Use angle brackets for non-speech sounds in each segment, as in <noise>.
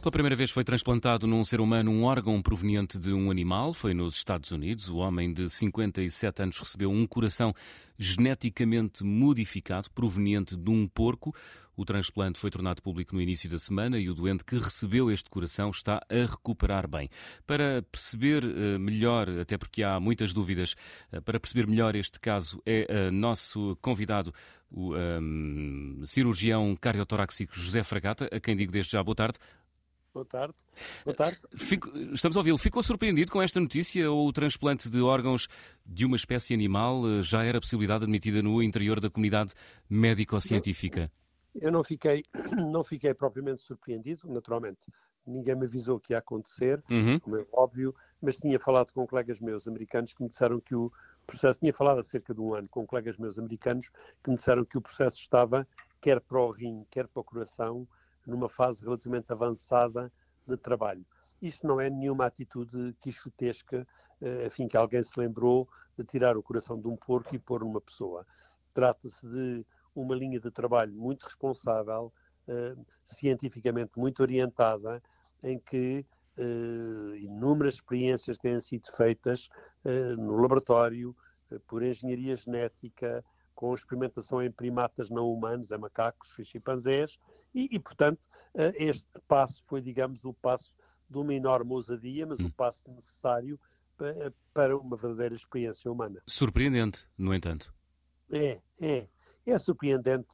Pela primeira vez foi transplantado num ser humano um órgão proveniente de um animal. Foi nos Estados Unidos. O homem de 57 anos recebeu um coração geneticamente modificado proveniente de um porco. O transplante foi tornado público no início da semana e o doente que recebeu este coração está a recuperar bem. Para perceber uh, melhor, até porque há muitas dúvidas, uh, para perceber melhor este caso, é uh, nosso convidado, o um, cirurgião cardiotorácico José Fragata, a quem digo desde já boa tarde. Boa tarde. Boa tarde. Fico, estamos a ouvi-lo. Ficou surpreendido com esta notícia ou o transplante de órgãos de uma espécie animal eh, já era possibilidade admitida no interior da comunidade médico-científica? Eu não fiquei, <clears throat> não fiquei propriamente surpreendido, naturalmente. Ninguém me avisou que ia acontecer, uhum. como é óbvio, mas tinha falado com colegas meus americanos que me disseram que o processo, tinha falado há cerca de um ano com colegas meus americanos que me disseram que o processo estava, quer para o rim, quer para o coração, numa fase relativamente avançada de trabalho. Isto não é nenhuma atitude quixotesca, eh, enfim, que alguém se lembrou de tirar o coração de um porco e pôr numa pessoa. Trata-se de uma linha de trabalho muito responsável, eh, cientificamente muito orientada, em que eh, inúmeras experiências têm sido feitas no laboratório, por engenharia genética, com experimentação em primatas não humanos, em macacos e chimpanzés, e, e, portanto, eh, este passo foi, digamos, o passo de uma enorme ousadia, mas hum. o passo necessário para uma verdadeira experiência humana. Surpreendente, no entanto. É, é. É surpreendente.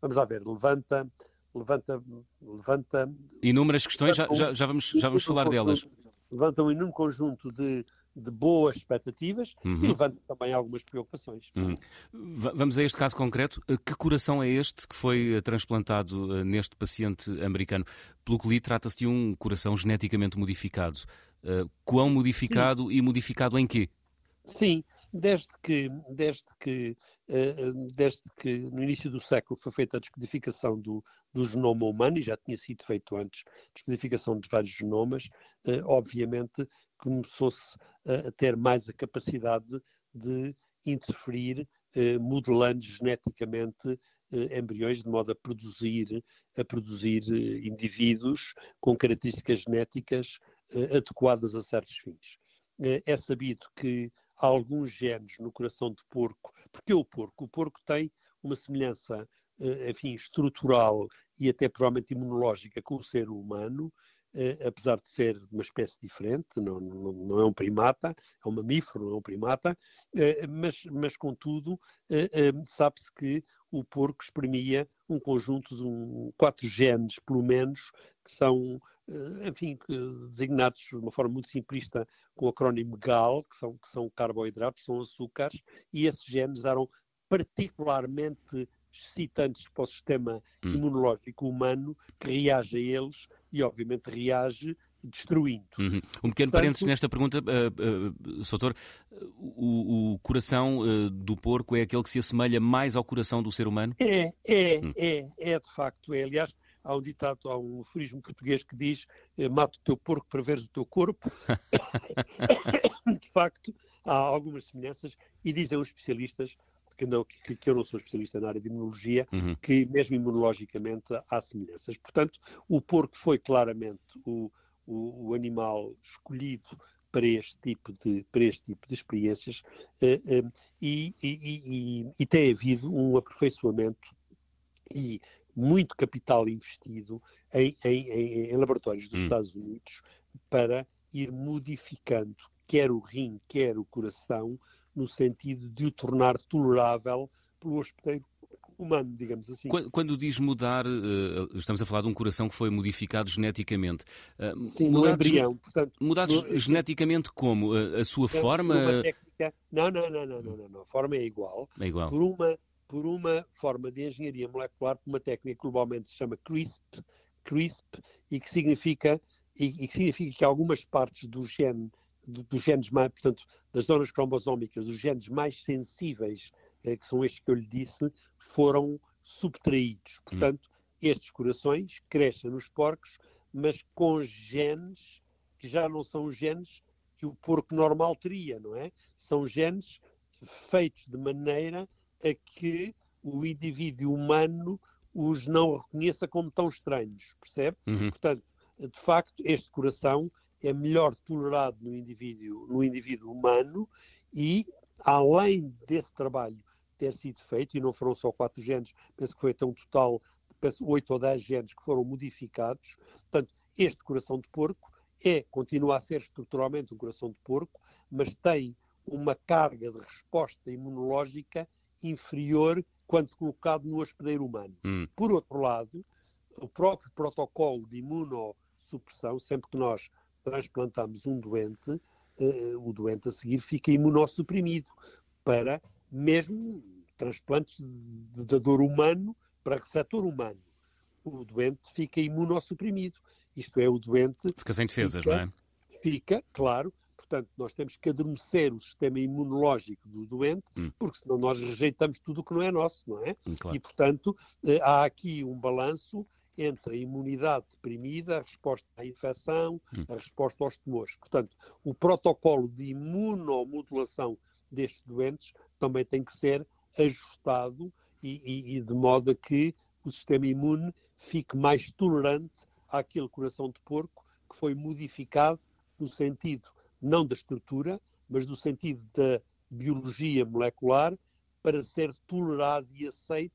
Vamos lá ver, levanta, levanta, levanta. Inúmeras questões, já, já, já vamos, já vamos falar delas. Levanta um enorme conjunto de de boas expectativas uhum. e levanta também algumas preocupações. Uhum. Vamos a este caso concreto. Eh, que coração é este que foi eh, transplantado eh, neste paciente americano? Pelo que li, trata-se de um coração geneticamente modificado. Quão modificado Sim. e modificado em quê? Sim, desde que, desde que, desde que no início do século foi feita a descodificação do, do genoma humano, e já tinha sido feito antes, descodificação de vários genomas, obviamente começou-se a, ter mais a capacidade de interferir, eh, modelando geneticamente eh, embriões de modo a produzir, a produzir eh, indivíduos com características genéticas adequadas a certos fins. É sabido que alguns genes no coração de porco, porque o porco? O porco tem uma semelhança, enfim, estrutural e até provavelmente imunológica com o ser humano, eh, apesar de ser uma espécie diferente, não, não, não, é um primata, é um mamífero, não é um primata, eh, mas, mas contudo, eh, sabe-se que o porco exprimia um conjunto de um, quatro genes, pelo menos, que são, enfim, designados de uma forma muito simplista com o acrónimo GAL, que são, que são carboidratos, são açúcares, e esses genes eram particularmente excitantes para o sistema hum. imunológico humano, que reage a eles e, obviamente, reage destruindo. Uhum. Um pequeno Portanto, parênteses nesta pergunta, uh, uh, Soutor. O, o coração uh, do porco é aquele que se assemelha mais ao coração do ser humano? É, é, hum. é, é de facto. É. Aliás, há um ditado, há um aforismo português que diz mata o teu porco para veres o teu corpo. <coughs> de facto, há algumas semelhanças e dizem os especialistas que, não, que, que, eu não sou especialista na área de imunologia, uhum. que mesmo imunologicamente há semelhanças. Portanto, o porco foi claramente o, o, o animal escolhido para este tipo de, para este tipo de experiências uh, uh, e, e, e, e, tem havido um aperfeiçoamento e muito capital investido em, em, em laboratórios dos hum. Estados Unidos para ir modificando quer o rim, quer o coração, no sentido de o tornar tolerável pelo hospedeiro humano, digamos assim. Quando, quando diz mudar, uh, estamos a falar de um coração que foi modificado geneticamente. Uh, Sim, no embrião. Portanto, mudado no, geneticamente como? Uh, a sua forma? Técnica, não, não, não, não, não, não, A forma é igual. É igual. Por uma, por uma forma de engenharia molecular, por uma técnica que globalmente se chama CRISP, CRISP e que significa e, e que significa que algumas partes do gene dos genes mais, portanto, das zonas cromosómicas, dos genes mais sensíveis, eh, que são estes que eu lhe disse, foram subtraídos. Hum. Portanto, hum. estes corações crescem nos porcos, mas com genes que já não são genes que o porco normal teria, não é? São genes feitos de maneira a que o indivíduo humano os não reconheça como tão estranhos, percebe? Uhum. Portanto, de facto, este coração é melhor tolerado no indivíduo, no indivíduo humano e, além desse trabalho ter sido feito, e não foram só quatro genes, penso que foi até um total de oito ou dez genes que foram modificados, portanto, este coração de porco é, continua a ser estruturalmente um coração de porco, mas tem uma carga de resposta imunológica inferior quando colocado no hospedeiro humano. Hum. Por outro lado, o próprio protocolo de imunossupressão, sempre que nós transplantamos um doente, eh, o doente a seguir fica imunossuprimido para mesmo transplantes de dador humano para receptor humano. O doente fica imunossuprimido. Isto é, o doente. Fica sem defesas, fica, não é? Fica, claro. Portanto, nós temos que adormecer o sistema imunológico do doente, hum. porque senão nós rejeitamos tudo o que não é nosso, não é? Hum, claro. E, portanto, eh, há aqui um balanço entre a imunidade deprimida, a resposta à infecção, hum. a resposta aos tumores. Portanto, o protocolo de imunomodulação destes doentes também tem que ser ajustado e, e, e de modo a que o sistema imune fique mais tolerante àquele coração de porco que foi modificado no sentido não da estrutura, mas do sentido da biologia molecular para ser tolerado e aceito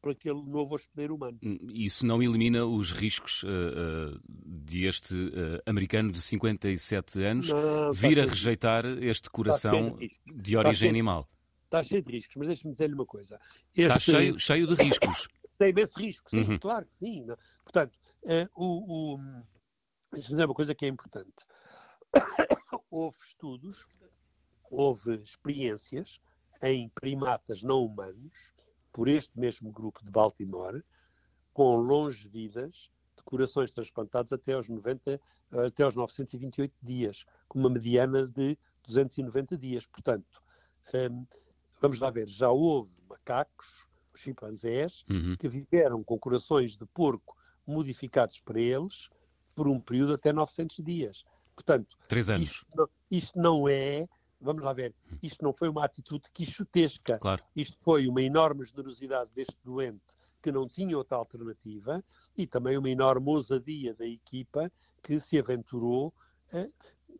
por aquele novo hospedeiro humano. Hum, isso não elimina os riscos uh, uh, de este uh, americano de 57 anos não, vir a rejeitar este coração de, de origem animal? Está cheio de riscos, mas deixe-me dizer-lhe uma coisa. Este... Está cheio, cheio de <coughs> riscos. Tem imenso risco, sim, uhum. claro que sim. Não? Portanto, o, o... deixe-me dizer uma coisa que é importante. Houve estudos, houve experiências em primatas não humanos, por este mesmo grupo de Baltimore, com longevidas de corações transplantados até aos, 90, até aos 928 dias, com uma mediana de 290 dias. Portanto, um, vamos lá ver, já houve macacos, chimpanzés, uhum. que viveram com corações de porco modificados para eles por um período até 900 dias. Portanto, Três anos. Isto não, isto não é, vamos lá ver, isto não foi uma atitude quixotesca. Claro. Isto foi uma enorme generosidade deste doente que não tinha outra alternativa e também uma enorme ousadia da equipa que se aventurou. Eh,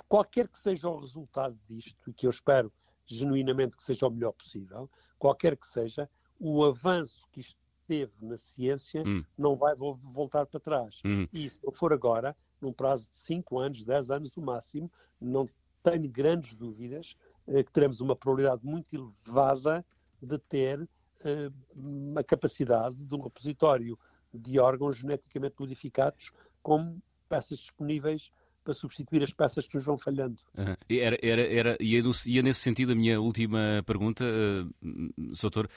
qualquer que seja o resultado disto, e que eu espero genuinamente que seja o melhor possível, qualquer que seja, o avanço que isto teve na ciência hum. não vai voltar para trás. Hum. E se não for agora, num prazo de 5 anos, 10 anos o máximo, não tenho grandes dúvidas eh, que teremos uma probabilidade muito elevada de ter eh, a capacidade de um repositório de órgãos geneticamente modificados como peças disponíveis para substituir as peças que nos vão falhando. Uhum. Era, era, era, e é nesse sentido a minha última pergunta, uh, Soutor.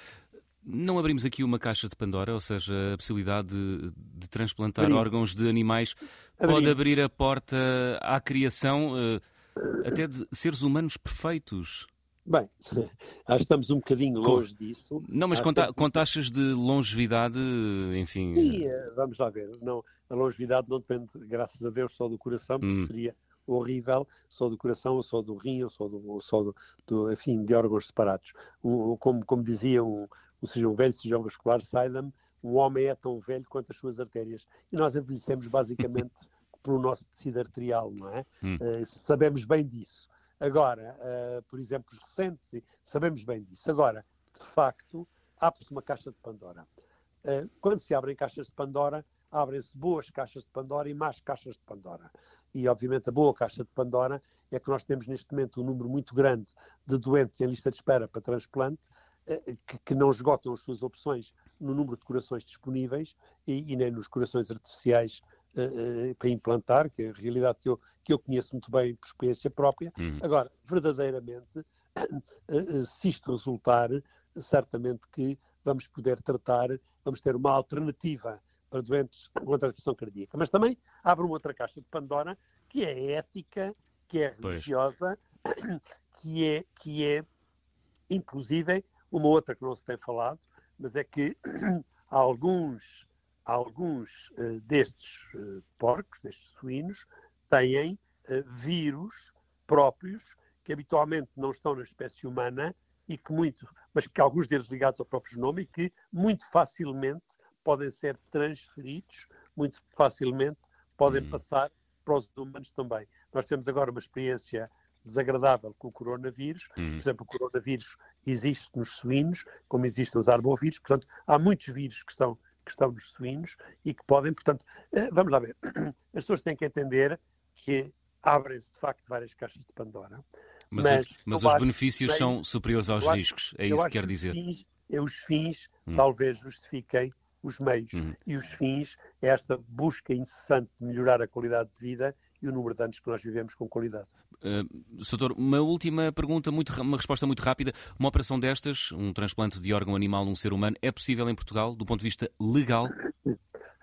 Não abrimos aqui uma caixa de Pandora, ou seja, a possibilidade de, de transplantar Abrimos. órgãos de animais Abrimos. pode abrir a porta à criação uh, até de seres humanos perfeitos. Bem, <laughs> acho que estamos um bocadinho longe disso. Não, mas com, ta com, taxas de longevidade, enfim. Sim, eh, vamos lá ver. Não, a longevidade não depende, graças a Deus, só do coração, porque hum. seria horrível, só do coração, ou só do rim, ou só do, só do, do enfim, de órgãos separados. Como, como dizia um, ou um velho cirurgião vascular, Saidam, um homem é tão velho quanto as suas artérias. E nós envelhecemos basicamente <laughs> pelo nosso tecido arterial, não é? Hum. Uh, sabemos bem disso. Agora, uh, por exemplo, recentes, sabemos bem disso. Agora, de facto, abre-se uma caixa de Pandora. Uh, quando se abrem caixas de Pandora, abrem-se boas caixas de Pandora e más caixas de Pandora. E, obviamente, a boa caixa de Pandora é que nós temos neste momento um número muito grande de doentes em lista de espera para transplante, eh, que, que, não esgotam as suas opções no número de corações disponíveis e, e nem nos corações artificiais uh, uh, para implantar, que é a realidade que eu, que eu conheço muito bem por experiência própria. Uhum. Agora, verdadeiramente, uh, se isto resultar, certamente que vamos poder tratar, vamos ter uma alternativa para doentes com transmissão cardíaca. Mas também abre uma outra caixa de Pandora, que é ética, que é religiosa, <clears throat> que é, que é inclusive uma outra que não se tem falado, mas é que há <clears throat> alguns, alguns uh, destes uh, porcos, destes suínos, têm uh, vírus próprios que habitualmente não estão na espécie humana, e que muito, mas que alguns deles ligados ao próprio genoma e que muito facilmente podem ser transferidos, muito facilmente podem hum. passar para os humanos também. Nós temos agora uma experiência desagradável com o coronavírus. Hum. Por exemplo, o coronavírus existe nos suínos, como existem os arbovírus. Portanto, há muitos vírus que estão, que estão nos suínos e que podem, portanto, eh, vamos lá ver. <clears throat> As pessoas têm que entender que abrem-se, de facto, várias caixas de Pandora. Mas, mas, mas os benefícios são superiores aos riscos, é isso que quer dizer. Os fins, os fins hum. talvez justifiquem os meios. Hum. E os fins é esta busca incessante de melhorar a qualidade de vida e o número de anos que nós vivemos com qualidade. Uh, Soutor, uma última pergunta, muito, uma resposta muito rápida. Uma operação destas, um transplante de órgão animal num ser humano, é possível em Portugal do ponto de vista legal?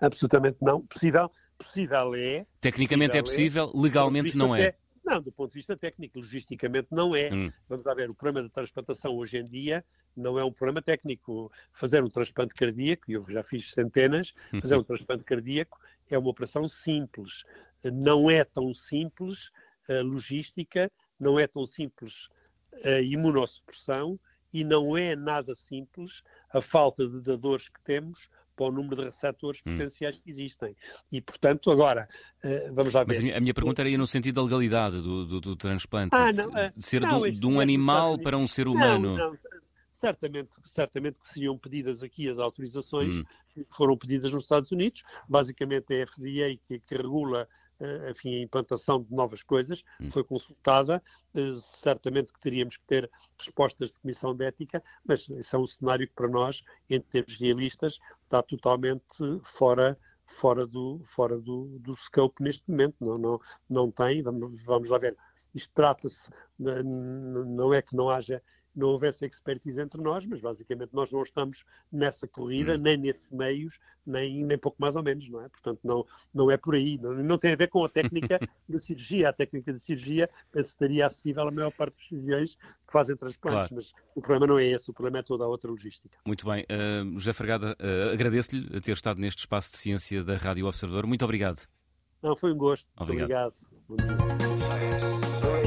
Absolutamente não. Possível, possível é. Tecnicamente é possível, é, legalmente não é. Não, do ponto de vista técnico, logisticamente não é. Hum. Vamos lá ver, o problema da transplantação hoje em dia não é um problema técnico. Fazer um transplante cardíaco, e eu já fiz centenas, fazer um <laughs> transplante cardíaco é uma operação simples. Não é tão simples a logística, não é tão simples a imunossupressão e não é nada simples a falta de dadores que temos para o número de receptores hum. potenciais que existem. E, portanto, agora, uh, vamos lá ver. Mas a minha, pergunta era no sentido da legalidade do, do, do transplante, ah, não, de, de ser não, de, de, um animal para um ser humano. Não, não, certamente, certamente que seriam pedidas aqui as autorizações hum. que foram pedidas nos Estados Unidos. Basicamente é a FDA que, que regula eh, enfim, a implantação de novas coisas, hum. foi consultada, eh, certamente que teríamos que ter respostas de comissão de ética, mas esse é um cenário que para nós, em termos realistas, está totalmente fora fora do fora do, do scope neste momento, não, não, não tem, vamos, vamos lá ver, isto trata-se, não é que não haja não houvesse expertise entre nós, mas basicamente nós não estamos nessa corrida, hum. nem nesses meios, nem, nem pouco mais ou menos, não é? Portanto, não, não é por aí. Não, não tem a ver com a técnica <laughs> de cirurgia. A técnica de cirurgia penso, estaria acessível à maior parte dos cirurgiões que fazem transplantes, claro. mas o problema não é esse, o problema é toda a outra logística. Muito bem. Uh, José Fergada, uh, agradeço-lhe ter estado neste espaço de ciência da Rádio Observador. Muito obrigado. Não, foi um gosto. Obrigado. Muito obrigado.